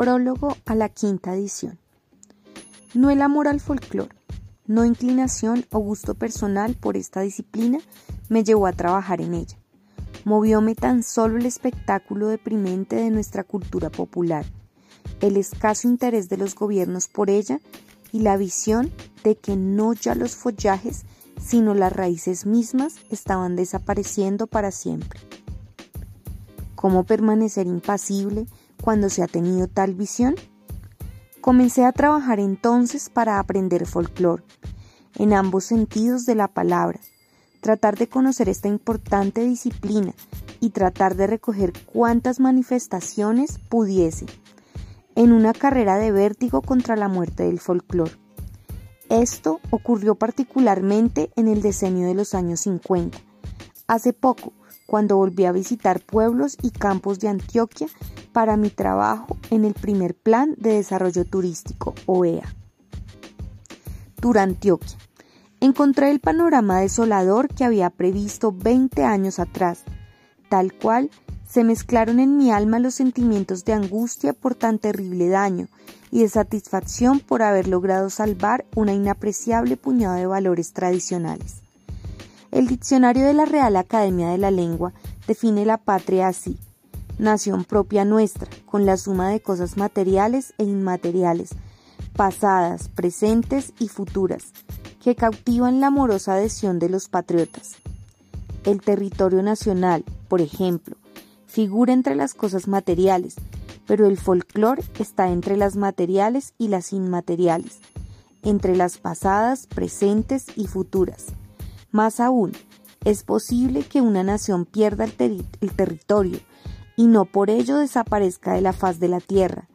Prólogo a la quinta edición. No el amor al folclore, no inclinación o gusto personal por esta disciplina me llevó a trabajar en ella. Movióme tan solo el espectáculo deprimente de nuestra cultura popular, el escaso interés de los gobiernos por ella y la visión de que no ya los follajes, sino las raíces mismas estaban desapareciendo para siempre. ¿Cómo permanecer impasible cuando se ha tenido tal visión? Comencé a trabajar entonces para aprender folclore, en ambos sentidos de la palabra, tratar de conocer esta importante disciplina y tratar de recoger cuantas manifestaciones pudiese, en una carrera de vértigo contra la muerte del folclore. Esto ocurrió particularmente en el decenio de los años 50. Hace poco, cuando volví a visitar pueblos y campos de Antioquia para mi trabajo en el primer plan de desarrollo turístico, OEA. Antioquia. Encontré el panorama desolador que había previsto 20 años atrás, tal cual se mezclaron en mi alma los sentimientos de angustia por tan terrible daño y de satisfacción por haber logrado salvar una inapreciable puñado de valores tradicionales. El diccionario de la Real Academia de la Lengua define la patria así, nación propia nuestra, con la suma de cosas materiales e inmateriales, pasadas, presentes y futuras, que cautivan la amorosa adhesión de los patriotas. El territorio nacional, por ejemplo, figura entre las cosas materiales, pero el folclore está entre las materiales y las inmateriales, entre las pasadas, presentes y futuras. Más aún, es posible que una nación pierda el, territorio y no por ello desaparezca de la faz de la tierra.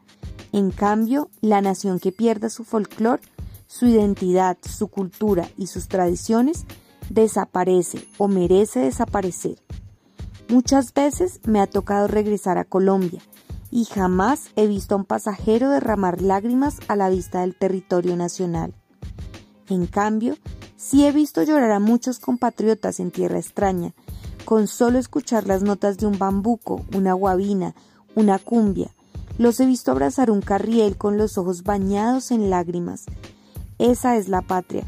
En cambio, la nación que pierda su folclore, su identidad, su cultura y sus tradiciones, desaparece o merece desaparecer. Muchas veces me ha tocado regresar a Colombia y jamás he visto a un pasajero derramar lágrimas a la vista del territorio nacional. En cambio, Sí he visto llorar a muchos compatriotas en tierra extraña, con solo escuchar las notas de un bambuco, una guabina, una cumbia. Los he visto abrazar un carriel con los ojos bañados en lágrimas. Esa es la patria.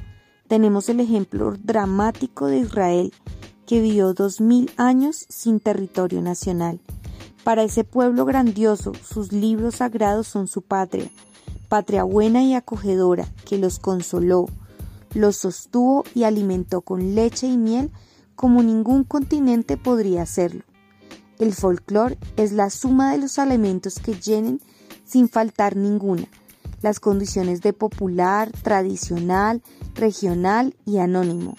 Tenemos el ejemplo dramático de Israel, que vivió dos mil años sin territorio nacional. Para ese pueblo grandioso, sus libros sagrados son su patria, patria buena y acogedora, que los consoló, los sostuvo y alimentó con leche y miel como ningún continente podría hacerlo. El folclore es la suma de los elementos que llenen, sin faltar ninguna, las condiciones de popular, tradicional, regional y anónimo.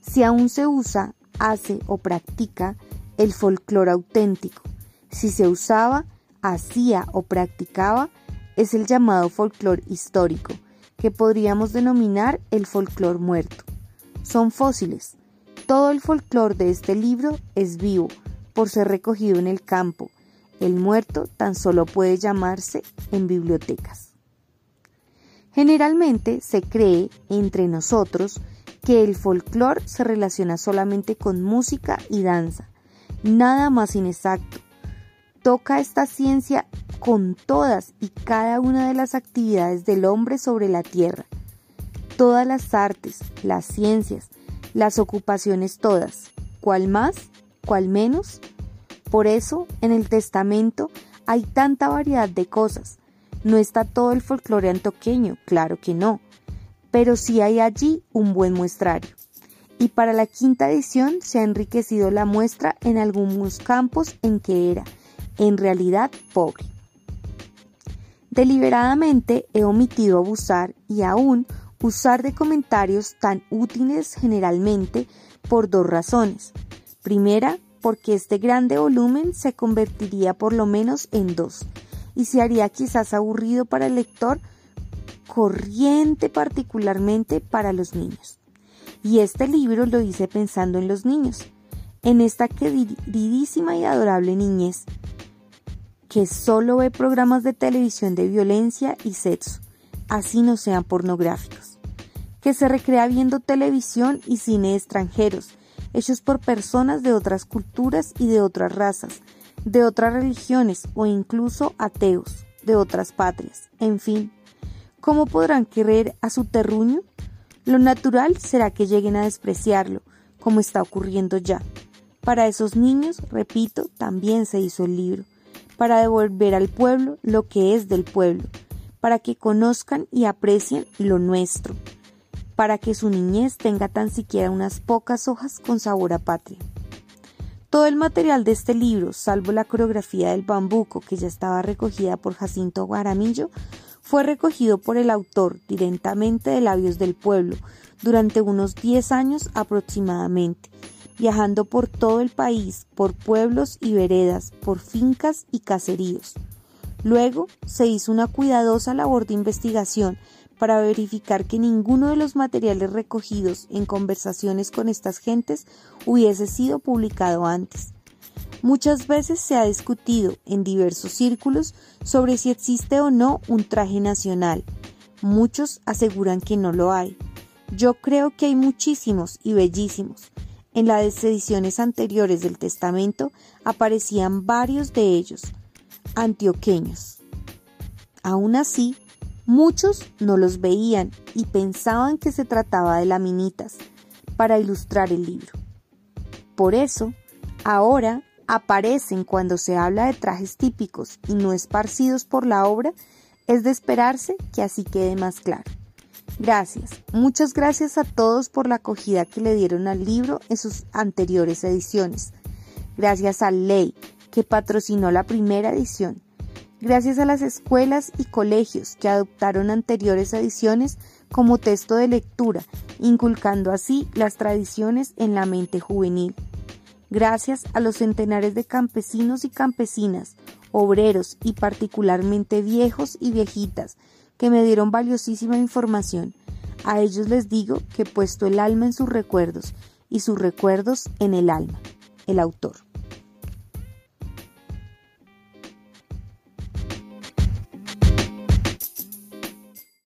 Si aún se usa, hace o practica el folclore auténtico, si se usaba, hacía o practicaba, es el llamado folclore histórico, que podríamos denominar el folclore muerto. Son fósiles. Todo el folclore de este libro es vivo, por ser recogido en el campo. El muerto tan solo puede llamarse en bibliotecas. Generalmente se cree entre nosotros que el folclore se relaciona solamente con música y danza. Nada más inexacto. Toca esta ciencia con todas y cada una de las actividades del hombre sobre la tierra, todas las artes, las ciencias, las ocupaciones todas, cual más, cual menos. Por eso, en el testamento hay tanta variedad de cosas. No está todo el folclore antoqueño, claro que no, pero sí hay allí un buen muestrario. Y para la quinta edición se ha enriquecido la muestra en algunos campos en que era, en realidad, pobre. Deliberadamente he omitido abusar y aún usar de comentarios tan útiles generalmente por dos razones. Primera, porque este grande volumen se convertiría por lo menos en dos y se haría quizás aburrido para el lector corriente particularmente para los niños. Y este libro lo hice pensando en los niños, en esta queridísima y adorable niñez que solo ve programas de televisión de violencia y sexo, así no sean pornográficos, que se recrea viendo televisión y cine extranjeros, hechos por personas de otras culturas y de otras razas, de otras religiones o incluso ateos, de otras patrias. En fin, ¿cómo podrán querer a su terruño? Lo natural será que lleguen a despreciarlo, como está ocurriendo ya. Para esos niños, repito, también se hizo el libro, para devolver al pueblo lo que es del pueblo, para que conozcan y aprecien lo nuestro, para que su niñez tenga tan siquiera unas pocas hojas con sabor a patria. Todo el material de este libro, salvo la coreografía del bambuco que ya estaba recogida por Jacinto Guaramillo, fue recogido por el autor directamente de labios del pueblo durante unos 10 años aproximadamente, viajando por todo el país, por pueblos y veredas, por fincas y caseríos. Luego se hizo una cuidadosa labor de investigación para verificar que ninguno de los materiales recogidos en conversaciones con estas gentes hubiese sido publicado antes. Muchas veces se ha discutido en diversos círculos sobre si existe o no un traje nacional. Muchos aseguran que no lo hay. Yo creo que hay muchísimos y bellísimos. En las ediciones anteriores del Testamento aparecían varios de ellos, antioqueños. Aún así, muchos no los veían y pensaban que se trataba de laminitas para ilustrar el libro. Por eso, ahora aparecen cuando se habla de trajes típicos y no esparcidos por la obra, es de esperarse que así quede más claro. Gracias, muchas gracias a todos por la acogida que le dieron al libro en sus anteriores ediciones. Gracias a Ley, que patrocinó la primera edición. Gracias a las escuelas y colegios que adoptaron anteriores ediciones como texto de lectura, inculcando así las tradiciones en la mente juvenil gracias a los centenares de campesinos y campesinas, obreros y particularmente viejos y viejitas que me dieron valiosísima información. A ellos les digo que he puesto el alma en sus recuerdos y sus recuerdos en el alma. El autor.